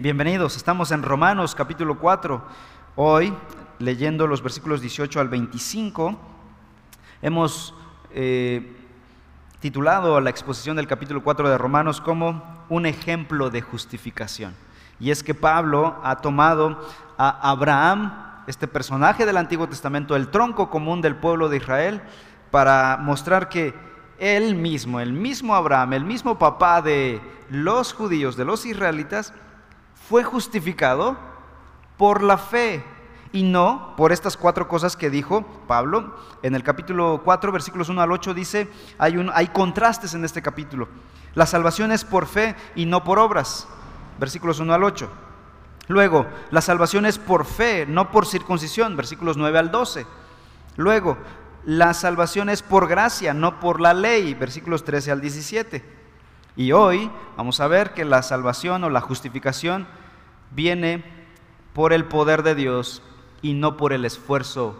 Bienvenidos, estamos en Romanos capítulo 4. Hoy, leyendo los versículos 18 al 25, hemos eh, titulado la exposición del capítulo 4 de Romanos como un ejemplo de justificación. Y es que Pablo ha tomado a Abraham, este personaje del Antiguo Testamento, el tronco común del pueblo de Israel, para mostrar que él mismo, el mismo Abraham, el mismo papá de los judíos, de los israelitas, fue justificado por la fe y no por estas cuatro cosas que dijo Pablo. En el capítulo 4, versículos 1 al 8 dice, hay, hay contrastes en este capítulo. La salvación es por fe y no por obras. Versículos 1 al 8. Luego, la salvación es por fe, no por circuncisión. Versículos 9 al 12. Luego, la salvación es por gracia, no por la ley. Versículos 13 al 17. Y hoy vamos a ver que la salvación o la justificación viene por el poder de Dios y no por el esfuerzo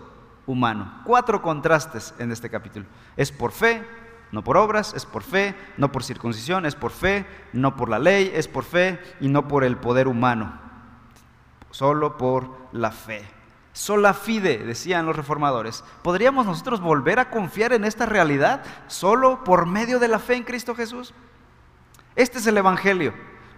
humano. Cuatro contrastes en este capítulo. Es por fe, no por obras, es por fe, no por circuncisión, es por fe, no por la ley, es por fe y no por el poder humano. Solo por la fe. Sola fide, decían los reformadores. ¿Podríamos nosotros volver a confiar en esta realidad solo por medio de la fe en Cristo Jesús? Este es el Evangelio.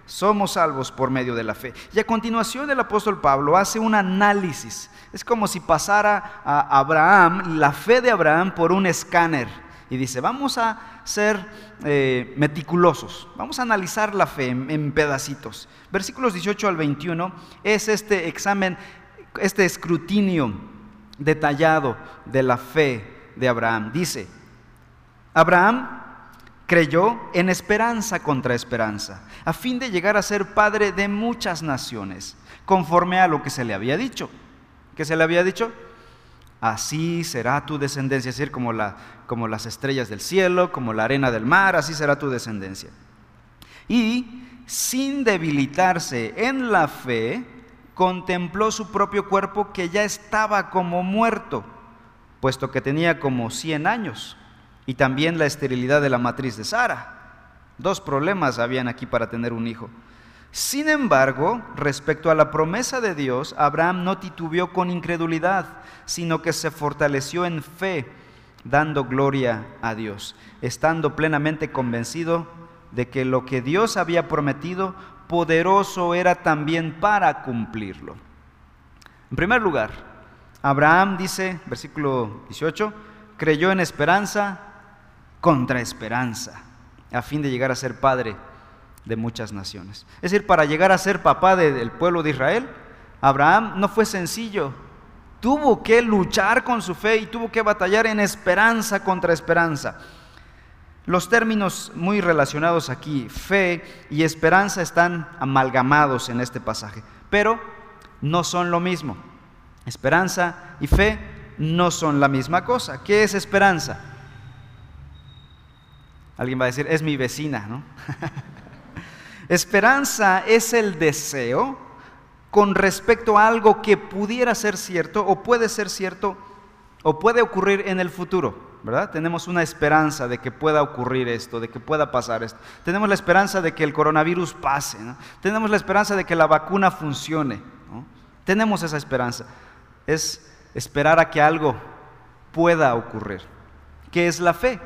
Somos salvos por medio de la fe. Y a continuación el apóstol Pablo hace un análisis. Es como si pasara a Abraham, la fe de Abraham, por un escáner. Y dice, vamos a ser eh, meticulosos, vamos a analizar la fe en, en pedacitos. Versículos 18 al 21 es este examen, este escrutinio detallado de la fe de Abraham. Dice, Abraham creyó en esperanza contra esperanza, a fin de llegar a ser padre de muchas naciones, conforme a lo que se le había dicho. ¿Qué se le había dicho? Así será tu descendencia, es decir, como, la, como las estrellas del cielo, como la arena del mar, así será tu descendencia. Y sin debilitarse en la fe, contempló su propio cuerpo que ya estaba como muerto, puesto que tenía como 100 años y también la esterilidad de la matriz de Sara. Dos problemas habían aquí para tener un hijo. Sin embargo, respecto a la promesa de Dios, Abraham no titubeó con incredulidad, sino que se fortaleció en fe, dando gloria a Dios, estando plenamente convencido de que lo que Dios había prometido, poderoso era también para cumplirlo. En primer lugar, Abraham dice, versículo 18, creyó en esperanza contra esperanza, a fin de llegar a ser padre de muchas naciones. Es decir, para llegar a ser papá del pueblo de Israel, Abraham no fue sencillo. Tuvo que luchar con su fe y tuvo que batallar en esperanza contra esperanza. Los términos muy relacionados aquí, fe y esperanza, están amalgamados en este pasaje, pero no son lo mismo. Esperanza y fe no son la misma cosa. ¿Qué es esperanza? Alguien va a decir, es mi vecina, ¿no? Esperanza es el deseo con respecto a algo que pudiera ser cierto o puede ser cierto o puede ocurrir en el futuro, ¿verdad? Tenemos una esperanza de que pueda ocurrir esto, de que pueda pasar esto. Tenemos la esperanza de que el coronavirus pase, ¿no? Tenemos la esperanza de que la vacuna funcione, ¿no? Tenemos esa esperanza. Es esperar a que algo pueda ocurrir. ¿Qué es la fe?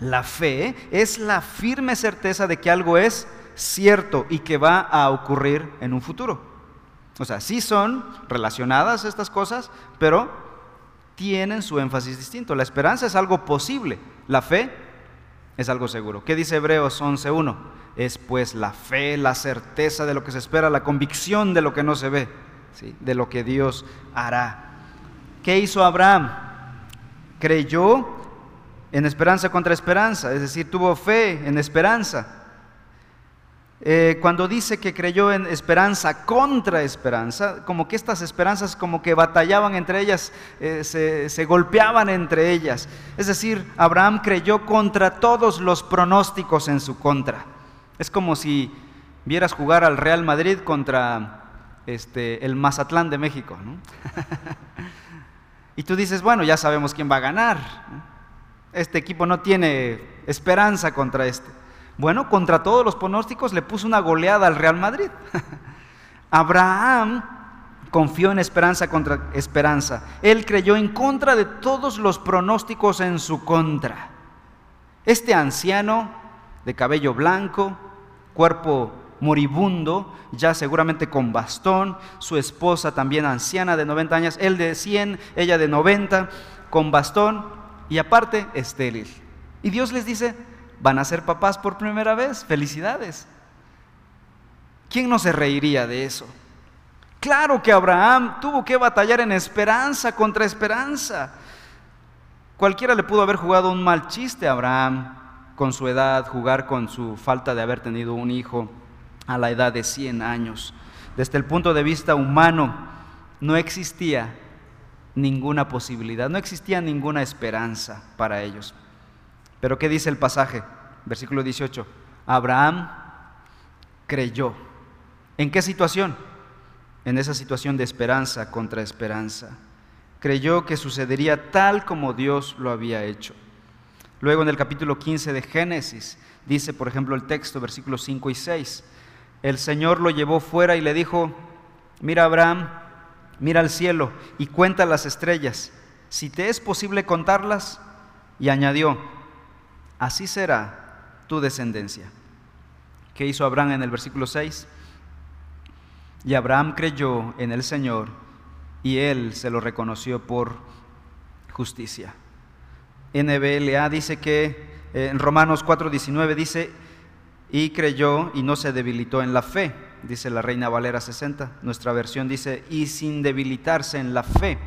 La fe es la firme certeza de que algo es cierto y que va a ocurrir en un futuro. O sea, sí son relacionadas estas cosas, pero tienen su énfasis distinto. La esperanza es algo posible, la fe es algo seguro. ¿Qué dice Hebreos 11.1? Es pues la fe, la certeza de lo que se espera, la convicción de lo que no se ve, de lo que Dios hará. ¿Qué hizo Abraham? Creyó en esperanza contra esperanza, es decir, tuvo fe en esperanza. Eh, cuando dice que creyó en esperanza contra esperanza, como que estas esperanzas como que batallaban entre ellas, eh, se, golpeaban entre ellas. Es decir, Abraham creyó contra todos los pronósticos en su contra. Es como si vieras jugar al Real Madrid contra este, el Mazatlán de México. y tú dices, bueno, ya sabemos quién va a ganar. Este equipo no tiene esperanza contra este. Bueno, contra todos los pronósticos le puso una goleada al Real Madrid. Abraham confió en esperanza contra esperanza. Él creyó en contra de todos los pronósticos en su contra. Este anciano de cabello blanco, cuerpo moribundo, ya seguramente con bastón, su esposa también anciana de 90 años, él de 100, ella de 90, con bastón y aparte estéril. Y Dios les dice, van a ser papás por primera vez, felicidades. ¿Quién no se reiría de eso? Claro que Abraham tuvo que batallar en esperanza contra esperanza. Cualquiera le pudo haber jugado un mal chiste a Abraham con su edad, jugar con su falta de haber tenido un hijo a la edad de 100 años. Desde el punto de vista humano, no existía ninguna posibilidad, no existía ninguna esperanza para ellos. Pero ¿qué dice el pasaje? Versículo 18. Abraham creyó. ¿En qué situación? En esa situación de esperanza contra esperanza. Creyó que sucedería tal como Dios lo había hecho. Luego en el capítulo 15 de Génesis dice, por ejemplo, el texto, versículos 5 y 6, el Señor lo llevó fuera y le dijo, mira Abraham, mira al cielo y cuenta las estrellas, si te es posible contarlas. Y añadió, así será tu descendencia. ¿Qué hizo Abraham en el versículo 6? Y Abraham creyó en el Señor y él se lo reconoció por justicia. NBLA dice que eh, en Romanos 4:19 dice, y creyó y no se debilitó en la fe, dice la Reina Valera 60. Nuestra versión dice, y sin debilitarse en la fe.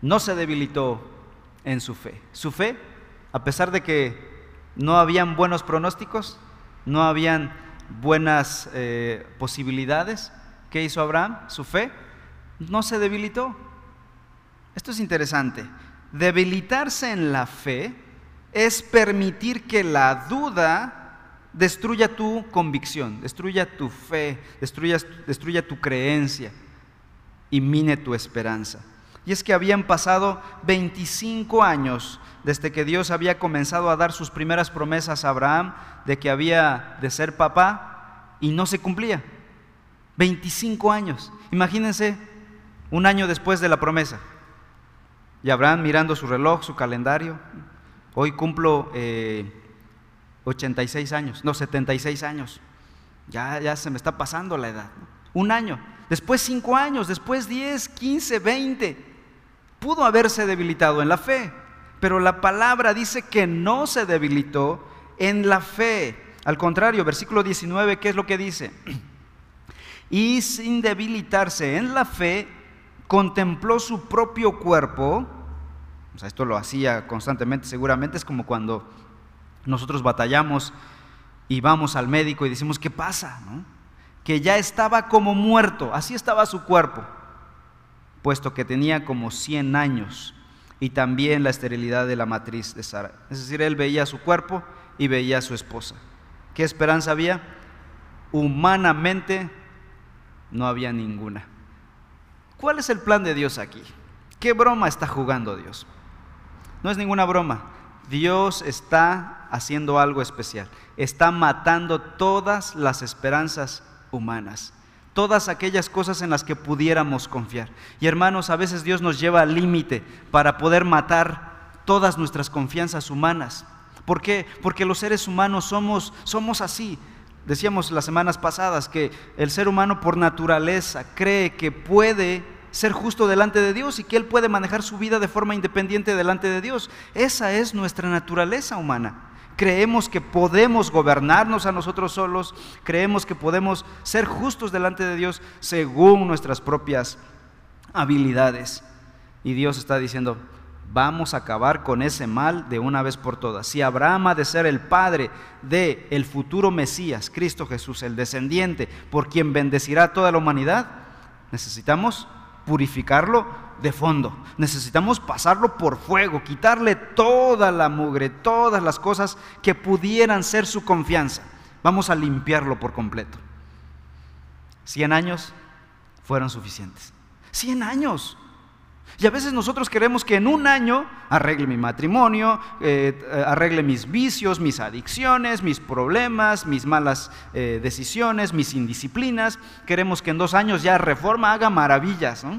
No se debilitó en su fe. Su fe, a pesar de que no habían buenos pronósticos, no habían buenas eh, posibilidades, ¿qué hizo Abraham? Su fe no se debilitó. Esto es interesante. Debilitarse en la fe es permitir que la duda destruya tu convicción, destruya tu fe, destruya, destruya tu creencia y mine tu esperanza. Y es que habían pasado 25 años desde que Dios había comenzado a dar sus primeras promesas a Abraham de que había de ser papá y no se cumplía. 25 años. Imagínense un año después de la promesa. Y Abraham mirando su reloj, su calendario. Hoy cumplo eh, 86 años, no, 76 años. Ya, ya se me está pasando la edad. Un año, después 5 años, después 10, 15, 20. Pudo haberse debilitado en la fe, pero la palabra dice que no se debilitó en la fe. Al contrario, versículo 19, ¿qué es lo que dice? Y sin debilitarse en la fe, contempló su propio cuerpo. O sea, esto lo hacía constantemente, seguramente es como cuando nosotros batallamos y vamos al médico y decimos, ¿qué pasa? Que ya estaba como muerto, así estaba su cuerpo, puesto que tenía como 100 años y también la esterilidad de la matriz de Sara. Es decir, él veía su cuerpo y veía a su esposa. ¿Qué esperanza había? Humanamente no había ninguna. ¿Cuál es el plan de Dios aquí? ¿Qué broma está jugando Dios? No es ninguna broma. Dios está haciendo algo especial. Está matando todas las esperanzas humanas, todas aquellas cosas en las que pudiéramos confiar. Y hermanos, a veces Dios nos lleva al límite para poder matar todas nuestras confianzas humanas. ¿Por qué? Porque los seres humanos somos, somos así. Decíamos las semanas pasadas que el ser humano por naturaleza cree que puede ser justo delante de Dios y que Él puede manejar su vida de forma independiente delante de Dios. Esa es nuestra naturaleza humana. Creemos que podemos gobernarnos a nosotros solos, creemos que podemos ser justos delante de Dios según nuestras propias habilidades. Y Dios está diciendo, vamos a acabar con ese mal de una vez por todas. Si Abraham ha de ser el padre de el futuro Mesías, Cristo Jesús, el descendiente por quien bendecirá toda la humanidad, necesitamos purificarlo de fondo. Necesitamos pasarlo por fuego, quitarle toda la mugre, todas las cosas que pudieran ser su confianza. Vamos a limpiarlo por completo. Cien años fueron suficientes. Cien años. Y a veces nosotros queremos que en un año arregle mi matrimonio, eh, eh, arregle mis vicios, mis adicciones, mis problemas, mis malas eh, decisiones, mis indisciplinas. Queremos que en dos años ya reforma haga maravillas.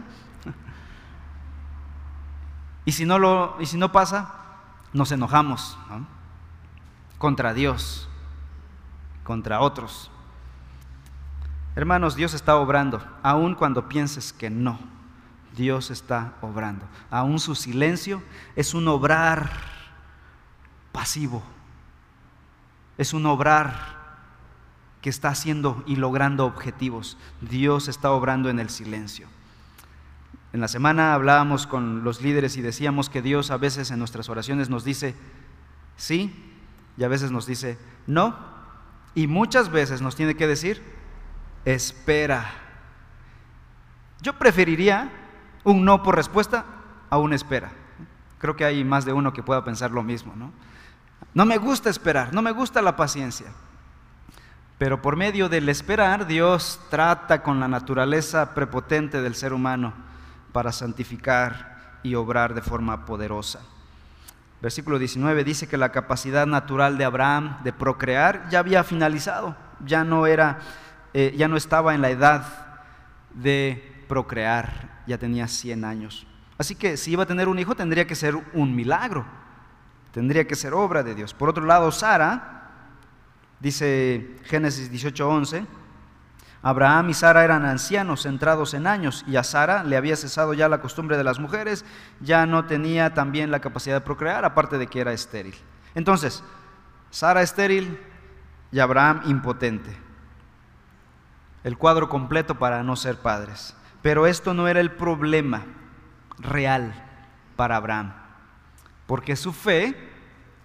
Y, si no lo, y si no pasa, nos enojamos contra Dios, contra otros. Hermanos, Dios está obrando, aun cuando pienses que no. Dios está obrando. Aún su silencio es un obrar pasivo. Es un obrar que está haciendo y logrando objetivos. Dios está obrando en el silencio. En la semana hablábamos con los líderes y decíamos que Dios a veces en nuestras oraciones nos dice sí y a veces nos dice no. Y muchas veces nos tiene que decir espera. Yo preferiría un no por respuesta a una espera. Creo que hay más de uno que pueda pensar lo mismo. ¿no? no me gusta esperar, no me gusta la paciencia. Pero por medio del esperar, Dios trata con la naturaleza prepotente del ser humano para santificar y obrar de forma poderosa. Versículo 19 dice que la capacidad natural de Abraham de procrear ya había finalizado, ya no era, eh, ya no estaba en la edad de procrear ya tenía 100 años. Así que si iba a tener un hijo tendría que ser un milagro, tendría que ser obra de Dios. Por otro lado, Sara, dice Génesis 18:11, Abraham y Sara eran ancianos, centrados en años, y a Sara le había cesado ya la costumbre de las mujeres, ya no tenía también la capacidad de procrear, aparte de que era estéril. Entonces, Sara estéril y Abraham impotente. El cuadro completo para no ser padres. Pero esto no era el problema real para Abraham, porque su fe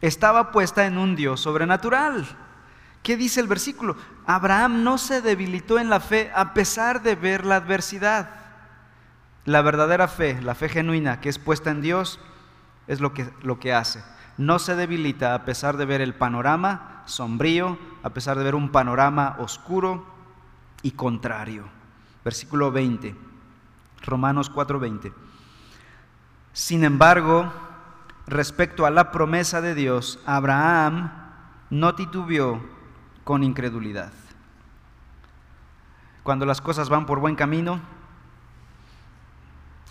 estaba puesta en un Dios sobrenatural. ¿Qué dice el versículo? Abraham no se debilitó en la fe a pesar de ver la adversidad. La verdadera fe, la fe genuina que es puesta en Dios, es lo que, lo que hace. No se debilita a pesar de ver el panorama sombrío, a pesar de ver un panorama oscuro y contrario. Versículo 20. Romanos 4:20. Sin embargo, respecto a la promesa de Dios, Abraham no titubeó con incredulidad. Cuando las cosas van por buen camino,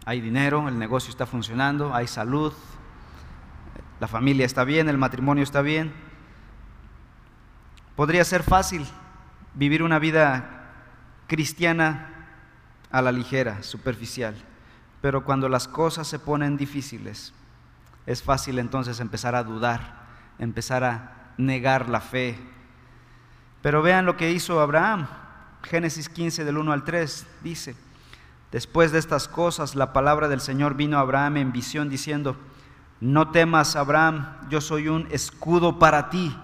hay dinero, el negocio está funcionando, hay salud, la familia está bien, el matrimonio está bien. Podría ser fácil vivir una vida cristiana a la ligera, superficial. Pero cuando las cosas se ponen difíciles, es fácil entonces empezar a dudar, empezar a negar la fe. Pero vean lo que hizo Abraham. Génesis 15 del 1 al 3 dice, después de estas cosas la palabra del Señor vino a Abraham en visión diciendo, no temas Abraham, yo soy un escudo para ti,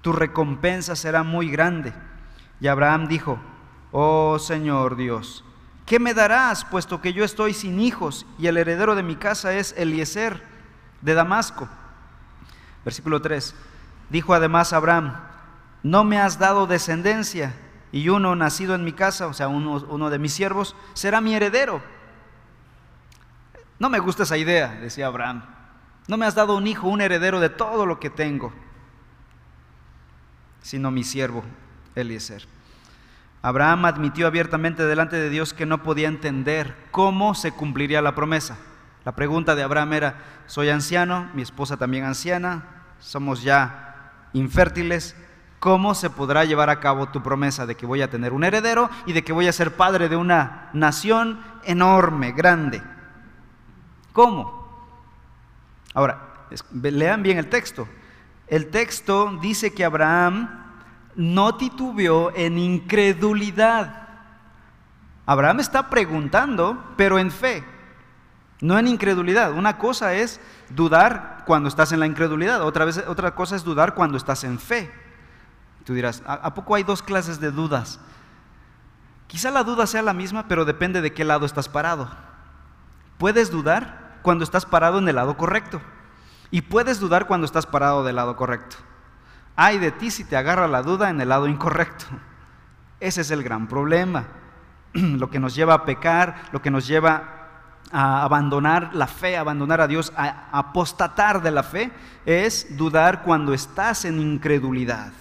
tu recompensa será muy grande. Y Abraham dijo, oh Señor Dios, ¿qué me darás, puesto que yo estoy sin hijos y el heredero de mi casa es Eliezer de Damasco? Versículo 3. Dijo además Abraham, no me has dado descendencia y uno nacido en mi casa, o sea, uno, uno de mis siervos, será mi heredero. No me gusta esa idea, decía Abraham. No me has dado un hijo, un heredero de todo lo que tengo, sino mi siervo Eliezer. Abraham admitió abiertamente delante de Dios que no podía entender cómo se cumpliría la promesa. La pregunta de Abraham era, soy anciano, mi esposa también anciana, somos ya infértiles, ¿cómo se podrá llevar a cabo tu promesa de que voy a tener un heredero y de que voy a ser padre de una nación enorme, grande? ¿Cómo? Ahora, lean bien el texto. El texto dice que Abraham no titubeó en incredulidad. Abraham está preguntando, pero en fe, no en incredulidad. Una cosa es dudar cuando estás en la incredulidad, otra, vez, otra cosa es dudar cuando estás en fe. Tú dirás, ¿a, poco hay dos clases de dudas? Quizá la duda sea la misma, pero depende de qué lado estás parado. Puedes dudar cuando estás parado en el lado correcto y puedes dudar cuando estás parado del lado correcto. Ay de ti si te agarra la duda en el lado incorrecto. Ese es el gran problema. Lo que nos lleva a pecar, lo que nos lleva a abandonar la fe, abandonar a Dios, a apostatar de la fe, es dudar cuando estás en incredulidad.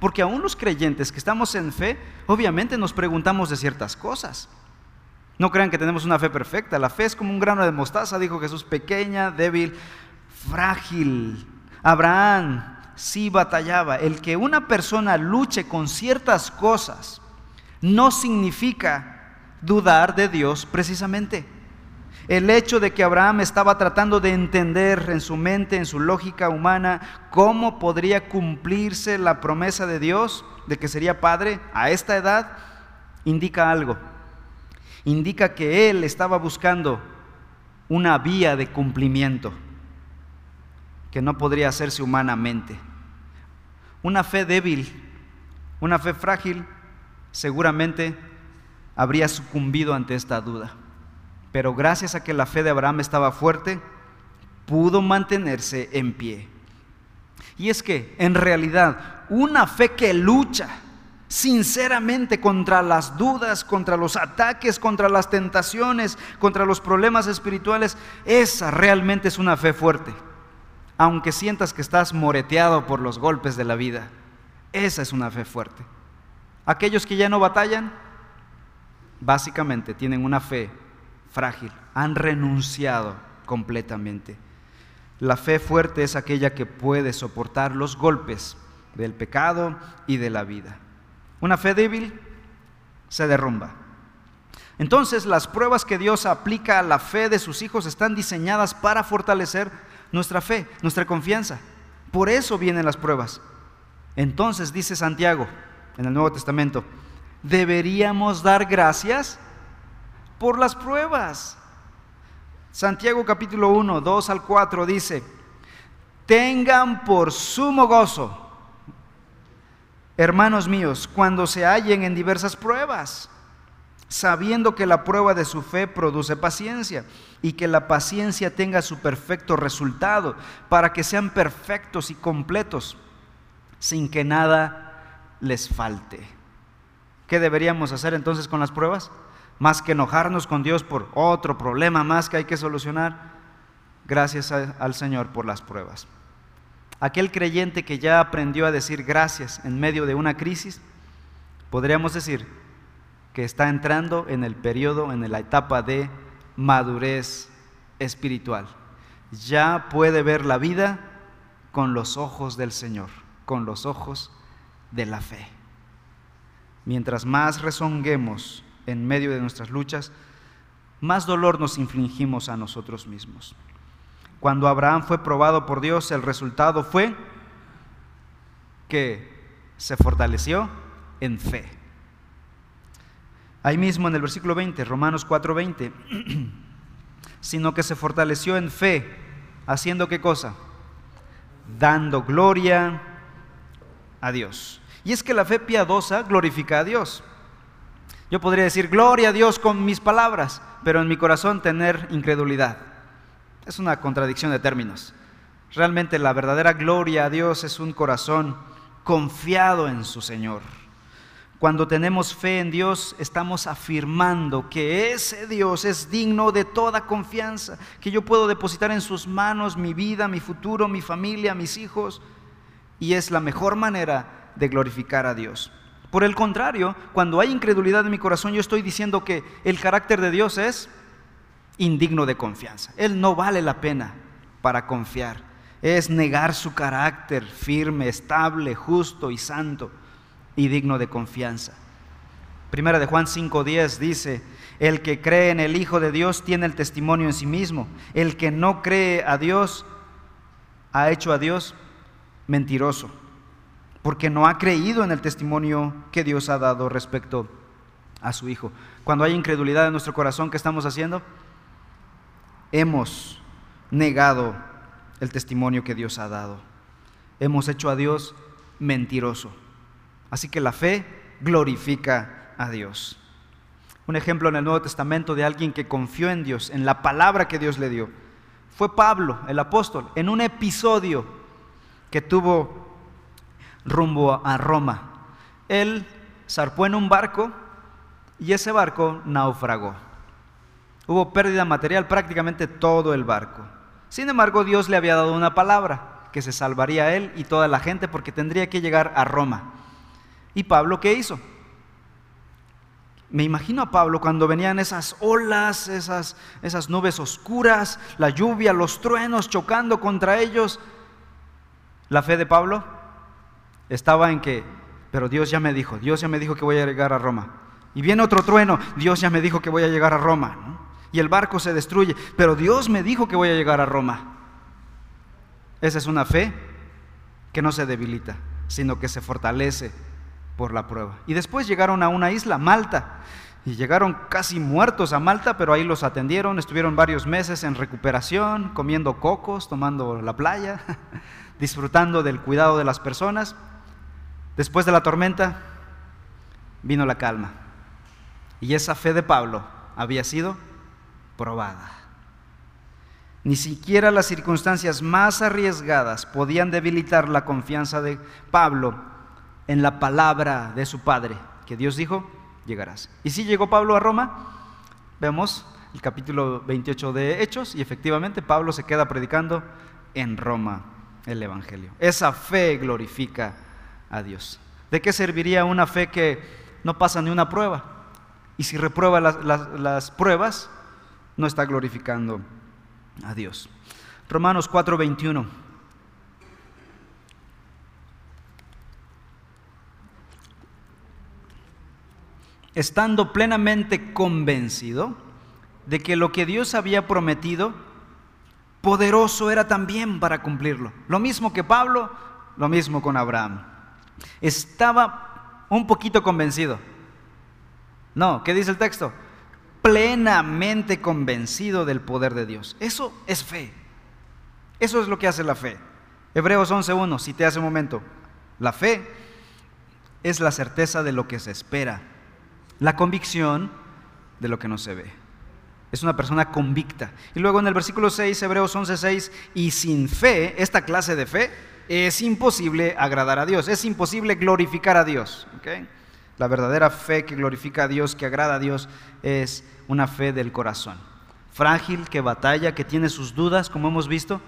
Porque aún los creyentes que estamos en fe, obviamente nos preguntamos de ciertas cosas. No crean que tenemos una fe perfecta. La fe es como un grano de mostaza, dijo Jesús, pequeña, débil, frágil. Abraham sí batallaba. El que una persona luche con ciertas cosas no significa dudar de Dios precisamente. El hecho de que Abraham estaba tratando de entender en su mente, en su lógica humana, cómo podría cumplirse la promesa de Dios de que sería padre a esta edad, indica algo. Indica que él estaba buscando una vía de cumplimiento que no podría hacerse humanamente. Una fe débil, una fe frágil, seguramente habría sucumbido ante esta duda. Pero gracias a que la fe de Abraham estaba fuerte, pudo mantenerse en pie. Y es que, en realidad, una fe que lucha sinceramente contra las dudas, contra los ataques, contra las tentaciones, contra los problemas espirituales, esa realmente es una fe fuerte. Aunque sientas que estás moreteado por los golpes de la vida, esa es una fe fuerte. Aquellos que ya no batallan, básicamente tienen una fe frágil, han renunciado completamente. La fe fuerte es aquella que puede soportar los golpes del pecado y de la vida. Una fe débil se derrumba. Entonces las pruebas que Dios aplica a la fe de sus hijos están diseñadas para fortalecer nuestra fe, nuestra confianza. Por eso vienen las pruebas. Entonces dice Santiago en el Nuevo Testamento, deberíamos dar gracias por las pruebas. Santiago capítulo 1, 2 al 4 dice, tengan por sumo gozo, hermanos míos, cuando se hallen en diversas pruebas, sabiendo que la prueba de su fe produce paciencia y que la paciencia tenga su perfecto resultado, para que sean perfectos y completos, sin que nada les falte. ¿Qué deberíamos hacer entonces con las pruebas? más que enojarnos con Dios por otro problema más que hay que solucionar, gracias al Señor por las pruebas. Aquel creyente que ya aprendió a decir gracias en medio de una crisis, podríamos decir que está entrando en el periodo, en la etapa de madurez espiritual. Ya puede ver la vida con los ojos del Señor, con los ojos de la fe. Mientras más rezonguemos en medio de nuestras luchas, más dolor nos infligimos a nosotros mismos. Cuando Abraham fue probado por Dios, el resultado fue que se fortaleció en fe. Ahí mismo en el versículo 20, Romanos 4:20, sino que se fortaleció en fe, haciendo qué cosa? Dando gloria a Dios. Y es que la fe piadosa glorifica a Dios. Yo podría decir, gloria a Dios con mis palabras, pero en mi corazón tener incredulidad. Es una contradicción de términos. Realmente la verdadera gloria a Dios es un corazón confiado en su Señor. Cuando tenemos fe en Dios, estamos afirmando que ese Dios es digno de toda confianza, que yo puedo depositar en sus manos mi vida, mi futuro, mi familia, mis hijos, y es la mejor manera de glorificar a Dios. Por el contrario, cuando hay incredulidad en mi corazón, yo estoy diciendo que el carácter de Dios es indigno de confianza. Él no vale la pena para confiar. Es negar su carácter firme, estable, justo y santo y digno de confianza. Primera de Juan 5:10 dice, el que cree en el Hijo de Dios tiene el testimonio en sí mismo. El que no cree a Dios ha hecho a Dios mentiroso porque no ha creído en el testimonio que Dios ha dado respecto a su Hijo. Cuando hay incredulidad en nuestro corazón, ¿qué estamos haciendo? Hemos negado el testimonio que Dios ha dado. Hemos hecho a Dios mentiroso. Así que la fe glorifica a Dios. Un ejemplo en el Nuevo Testamento de alguien que confió en Dios, en la palabra que Dios le dio, fue Pablo, el apóstol, en un episodio que tuvo rumbo a Roma. Él zarpó en un barco y ese barco naufragó. Hubo pérdida material prácticamente todo el barco. Sin embargo, Dios le había dado una palabra, que se salvaría a él y toda la gente porque tendría que llegar a Roma. ¿Y Pablo qué hizo? Me imagino a Pablo cuando venían esas olas, esas, esas nubes oscuras, la lluvia, los truenos chocando contra ellos. La fe de Pablo estaba en que, pero Dios ya me dijo, Dios ya me dijo que voy a llegar a Roma. Y viene otro trueno, Dios ya me dijo que voy a llegar a Roma. Y el barco se destruye, pero Dios me dijo que voy a llegar a Roma. Esa es una fe que no se debilita, sino que se fortalece por la prueba. Y después llegaron a una isla, Malta, y llegaron casi muertos a Malta, pero ahí los atendieron, estuvieron varios meses en recuperación, comiendo cocos, tomando la playa, disfrutando del cuidado de las personas. Después de la tormenta vino la calma. Y esa fe de Pablo había sido probada. Ni siquiera las circunstancias más arriesgadas podían debilitar la confianza de Pablo en la palabra de su padre, que Dios dijo, llegarás. ¿Y si llegó Pablo a Roma? Vemos el capítulo 28 de Hechos y efectivamente Pablo se queda predicando en Roma el Evangelio. Esa fe glorifica a Dios. ¿De qué serviría una fe que no pasa ni una prueba? Y si reprueba las, las pruebas, no está glorificando a Dios. Romanos 4:21. Estando plenamente convencido de que lo que Dios había prometido, poderoso era también para cumplirlo. Lo mismo que Pablo, lo mismo con Abraham. Estaba un poquito convencido. No, ¿qué dice el texto? plenamente convencido del poder de Dios. Eso es fe. Eso es lo que hace la fe. Hebreos 11.1, cité hace un momento. La fe es la certeza de lo que se espera, la convicción de lo que no se ve. Es una persona convicta. Y luego en el versículo 6, Hebreos 11.6, y sin fe, esta clase de fe, es imposible agradar a Dios, es imposible glorificar a Dios. La verdadera fe que glorifica a Dios, que agrada a Dios, es una fe del corazón. Frágil, que batalla, que tiene sus dudas, como hemos visto,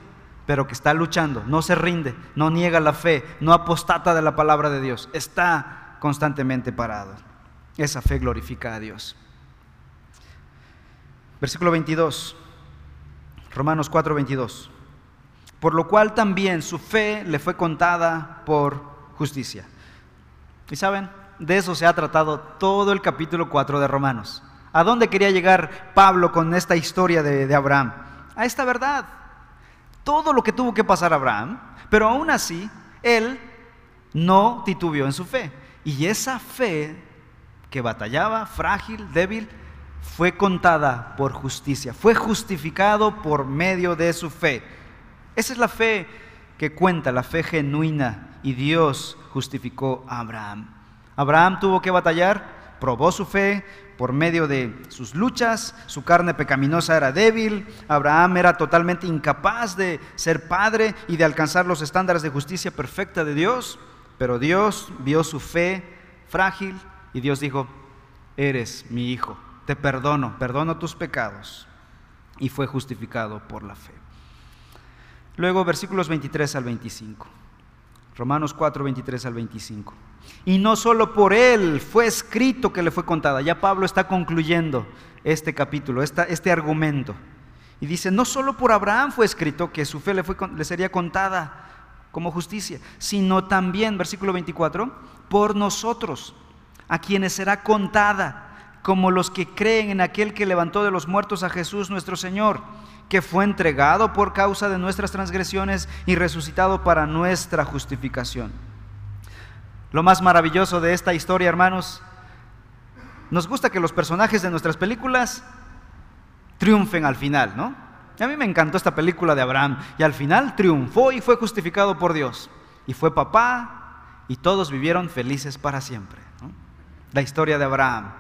pero que está luchando, no se rinde, no niega la fe, no apostata de la palabra de Dios, está constantemente parado. Esa fe glorifica a Dios. Versículo 22, Romanos 4, 22. Por lo cual también su fe le fue contada por justicia. Y saben, de eso se ha tratado todo el capítulo 4 de Romanos. ¿A dónde quería llegar Pablo con esta historia de, Abraham? A esta verdad. Todo lo que tuvo que pasar Abraham, pero aún así, él no titubeó en su fe. Y esa fe que batallaba, frágil, débil, fue contada por justicia, fue justificado por medio de su fe. Esa es la fe que cuenta, la fe genuina, y Dios justificó a Abraham. Abraham tuvo que batallar, probó su fe por medio de sus luchas, su carne pecaminosa era débil, Abraham era totalmente incapaz de ser padre y de alcanzar los estándares de justicia perfecta de Dios, pero Dios vio su fe frágil y Dios dijo, eres mi hijo, te perdono, perdono tus pecados. Y fue justificado por la fe. Luego versículos 23 al 25. Romanos 4, 23 al 25. Y no solo por él fue escrito que le fue contada. Ya Pablo está concluyendo este capítulo, este argumento. Y dice, no solo por Abraham fue escrito que su fe le, sería contada como justicia, sino también, versículo 24, por nosotros, a quienes será contada como los que creen en aquel que levantó de los muertos a Jesús nuestro Señor que fue entregado por causa de nuestras transgresiones y resucitado para nuestra justificación. Lo más maravilloso de esta historia, hermanos, nos gusta que los personajes de nuestras películas triunfen al final, ¿no? A mí me encantó esta película de Abraham y al final triunfó y fue justificado por Dios. Y fue papá y todos vivieron felices para siempre. La historia de Abraham.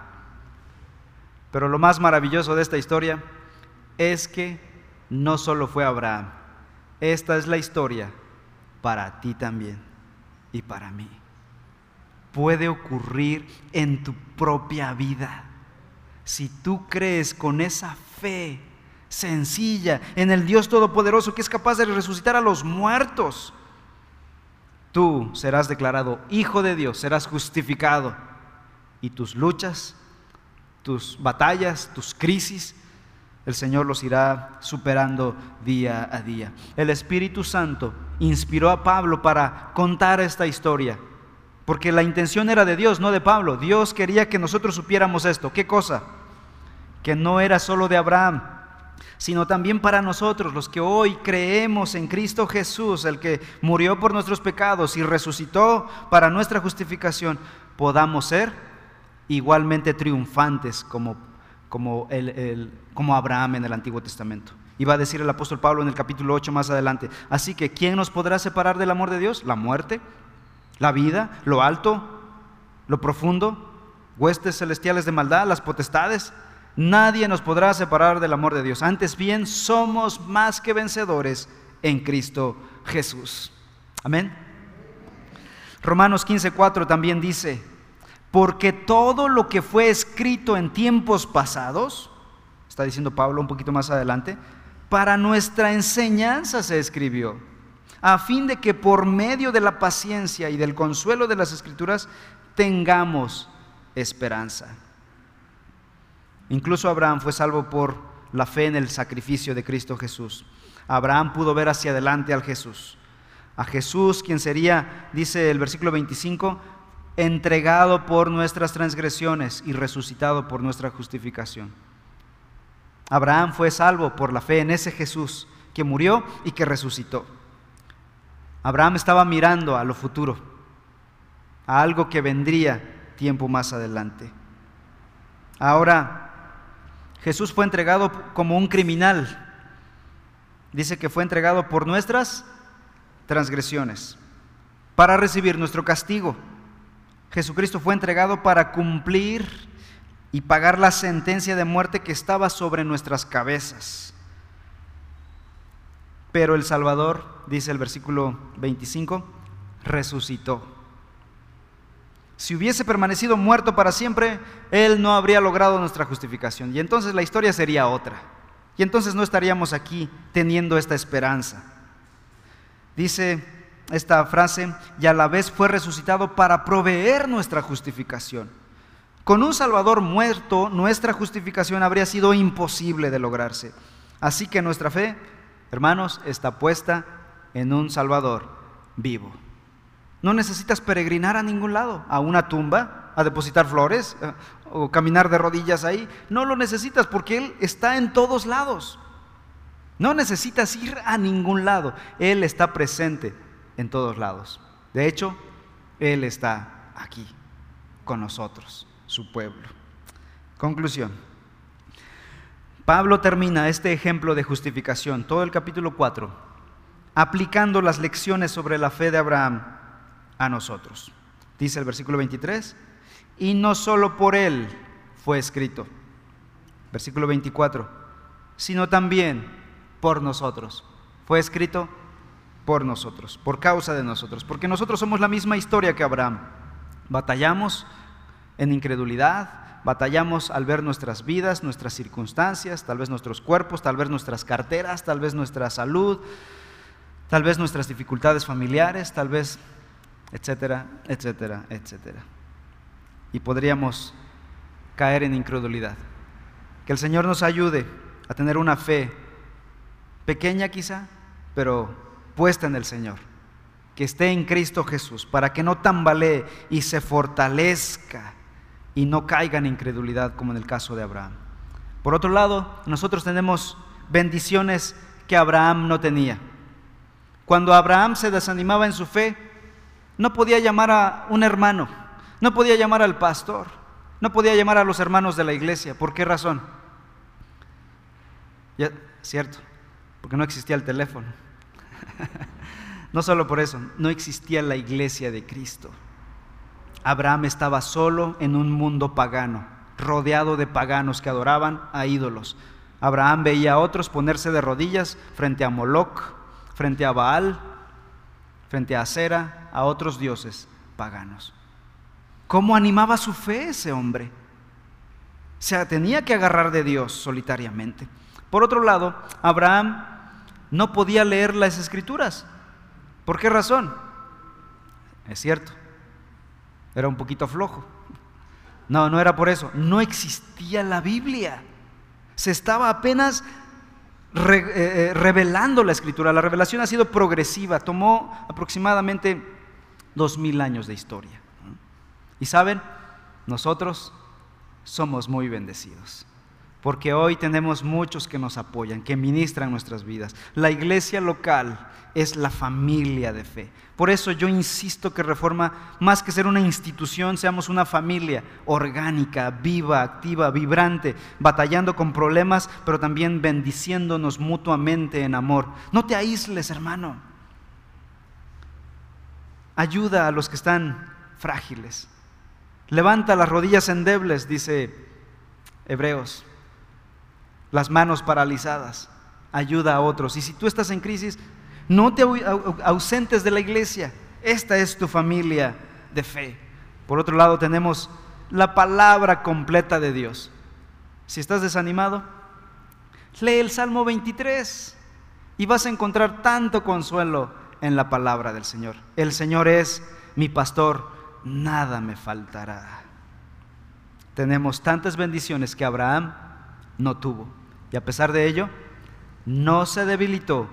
Pero lo más maravilloso de esta historia es que no solo fue Abraham. Esta es la historia para ti también y para mí. Puede ocurrir en tu propia vida. Si tú crees con esa fe sencilla en el Dios Todopoderoso que es capaz de resucitar a los muertos, tú serás declarado hijo de Dios, serás justificado y tus luchas, tus batallas, tus crisis, el Señor los irá superando día a día. El Espíritu Santo inspiró a Pablo para contar esta historia, porque la intención era de Dios, no de Pablo. Dios quería que nosotros supiéramos esto. ¿Qué cosa? Que no era solo de Abraham, sino también para nosotros, los que hoy creemos en Cristo Jesús, el que murió por nuestros pecados y resucitó para nuestra justificación, podamos ser igualmente triunfantes como, como, el, como Abraham en el Antiguo Testamento. Iba a decir el apóstol Pablo en el capítulo 8 más adelante. Así que, ¿quién nos podrá separar del amor de Dios? ¿La muerte? ¿La vida? ¿Lo alto? ¿Lo profundo? ¿Huestes celestiales de maldad? ¿Las potestades? Nadie nos podrá separar del amor de Dios. Antes bien, somos más que vencedores en Cristo Jesús. Amén. Romanos 15:4 también dice, porque todo lo que fue escrito en tiempos pasados, está diciendo Pablo un poquito más adelante, para nuestra enseñanza se escribió, a fin de que por medio de la paciencia y del consuelo de las escrituras tengamos esperanza. Incluso Abraham fue salvo por la fe en el sacrificio de Cristo Jesús. Abraham pudo ver hacia adelante al Jesús. A Jesús, quien sería, dice el versículo 25, entregado por nuestras transgresiones y resucitado por nuestra justificación. Abraham fue salvo por la fe en ese Jesús que murió y que resucitó. Abraham estaba mirando a lo futuro, a algo que vendría tiempo más adelante. Ahora, Jesús fue entregado como un criminal. Dice que fue entregado por nuestras transgresiones, para recibir nuestro castigo. Jesucristo fue entregado para cumplir y pagar la sentencia de muerte que estaba sobre nuestras cabezas. Pero el Salvador, dice el versículo 25, resucitó. Si hubiese permanecido muerto para siempre, Él no habría logrado nuestra justificación. Y entonces la historia sería otra. Y entonces no estaríamos aquí teniendo esta esperanza. Dice esta frase, y a la vez fue resucitado para proveer nuestra justificación. Con un Salvador muerto, nuestra justificación habría sido imposible de lograrse. Así que nuestra fe, hermanos, está puesta en un Salvador vivo. No necesitas peregrinar a ningún lado, a una tumba, a depositar flores eh, o caminar de rodillas ahí. No lo necesitas porque Él está en todos lados. No necesitas ir a ningún lado. Él está presente en todos lados. De hecho, Él está aquí con nosotros, su pueblo. Conclusión. Pablo termina este ejemplo de justificación, todo el capítulo 4, aplicando las lecciones sobre la fe de Abraham a nosotros. Dice el versículo 23, y no solo por él fue escrito, versículo 24, sino también por nosotros. Fue escrito por nosotros, por causa de nosotros, porque nosotros somos la misma historia que Abraham. Batallamos en incredulidad, batallamos al ver nuestras vidas, nuestras circunstancias, tal vez nuestros cuerpos, tal vez nuestras carteras, tal vez nuestra salud, tal vez nuestras dificultades familiares, tal vez, etcétera, etcétera, etcétera. Y podríamos caer en incredulidad. Que el Señor nos ayude a tener una fe pequeña quizá, pero puesta en el Señor, que esté en Cristo Jesús, para que no tambalee y se fortalezca y no caiga en incredulidad como en el caso de Abraham. Por otro lado, nosotros tenemos bendiciones que Abraham no tenía. Cuando Abraham se desanimaba en su fe, no podía llamar a un hermano, no podía llamar al pastor, no podía llamar a los hermanos de la iglesia. ¿Por qué razón? Ya, cierto, porque no existía el teléfono. no solo por eso, no existía la iglesia de Cristo. Abraham estaba solo en un mundo pagano, rodeado de paganos que adoraban a ídolos. Abraham veía a otros ponerse de rodillas frente a Moloch, frente a Baal, frente a Acera, a otros dioses paganos. ¿Cómo animaba su fe ese hombre? Se tenía que agarrar de Dios solitariamente. Por otro lado, Abraham no podía leer las escrituras. ¿Por qué razón? Es cierto, era un poquito flojo. No, no era por eso. No existía la Biblia. Se estaba apenas eh, eh, revelando la escritura. La revelación ha sido progresiva. Tomó aproximadamente dos mil años de historia. Y saben, nosotros somos muy bendecidos porque hoy tenemos muchos que nos apoyan, que ministran nuestras vidas. La iglesia local es la familia de fe. Por eso yo insisto que Reforma, más que ser una institución, seamos una familia orgánica, viva, activa, vibrante, batallando con problemas, pero también bendiciéndonos mutuamente en amor. No te aísles, hermano. Ayuda a los que están frágiles. Levanta las rodillas endebles, dice Hebreos las manos paralizadas, ayuda a otros. Y si tú estás en crisis, no te ausentes de la iglesia. Esta es tu familia de fe. Por otro lado, tenemos la palabra completa de Dios. Si estás desanimado, lee el Salmo 23 y vas a encontrar tanto consuelo en la palabra del Señor. El Señor es mi pastor, nada me faltará. Tenemos tantas bendiciones que Abraham no tuvo. Y a pesar de ello, no se debilitó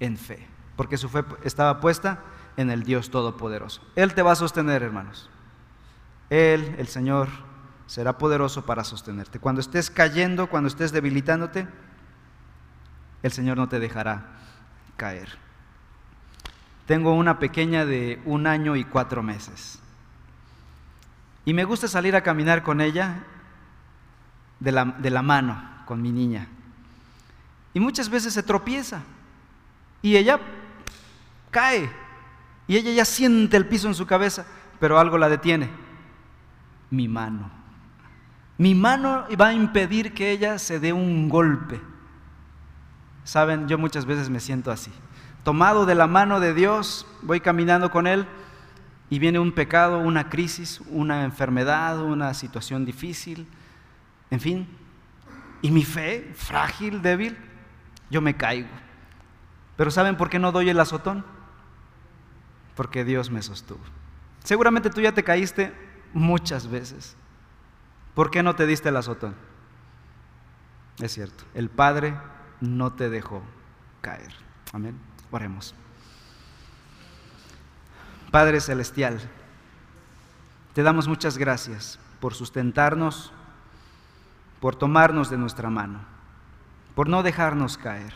en fe, porque su fe estaba puesta en el Dios Todopoderoso. Él te va a sostener, hermanos. Él, el Señor, será poderoso para sostenerte. Cuando estés cayendo, cuando estés debilitándote, el Señor no te dejará caer. Tengo una pequeña de un año y cuatro meses. Y me gusta salir a caminar con ella de la, de la mano con mi niña. Y muchas veces se tropieza y ella cae y ella ya siente el piso en su cabeza, pero algo la detiene. Mi mano. Mi mano va a impedir que ella se dé un golpe. Saben, yo muchas veces me siento así. Tomado de la mano de Dios, voy caminando con Él y viene un pecado, una crisis, una enfermedad, una situación difícil, en fin, y mi fe, frágil, débil, yo me caigo. Pero ¿saben por qué no doy el azotón? Porque Dios me sostuvo. Seguramente tú ya te caíste muchas veces. ¿Por qué no te diste el azotón? Es cierto, el Padre no te dejó caer. Amén. Oremos. Padre Celestial, te damos muchas gracias por sustentarnos por tomarnos de nuestra mano, por no dejarnos caer,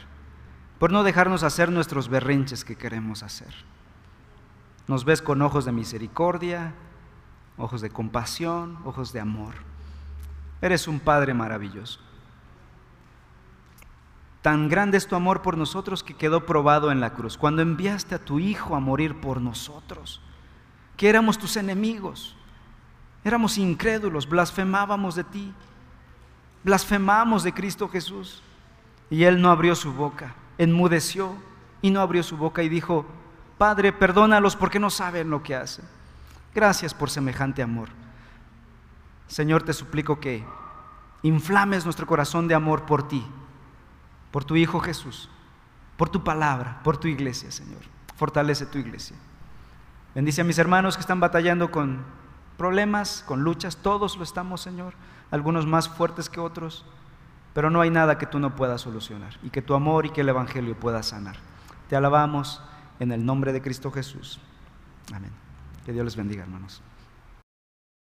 por no dejarnos hacer nuestros berrinches que queremos hacer. Nos ves con ojos de misericordia, ojos de compasión, ojos de amor. Eres un Padre maravilloso. Tan grande es tu amor por nosotros que quedó probado en la cruz, cuando enviaste a tu Hijo a morir por nosotros, que éramos tus enemigos, éramos incrédulos, blasfemábamos de ti, Blasfemamos de Cristo Jesús. Y él no abrió su boca, enmudeció y no abrió su boca y dijo, Padre, perdónalos porque no saben lo que hacen. Gracias por semejante amor. Señor, te suplico que inflames nuestro corazón de amor por ti, por tu Hijo Jesús, por tu palabra, por tu iglesia, Señor. Fortalece tu iglesia. Bendice a mis hermanos que están batallando con problemas, con luchas, todos lo estamos, Señor algunos más fuertes que otros, pero no hay nada que tú no puedas solucionar y que tu amor y que el Evangelio pueda sanar. Te alabamos en el nombre de Cristo Jesús. Amén. Que Dios les bendiga, hermanos.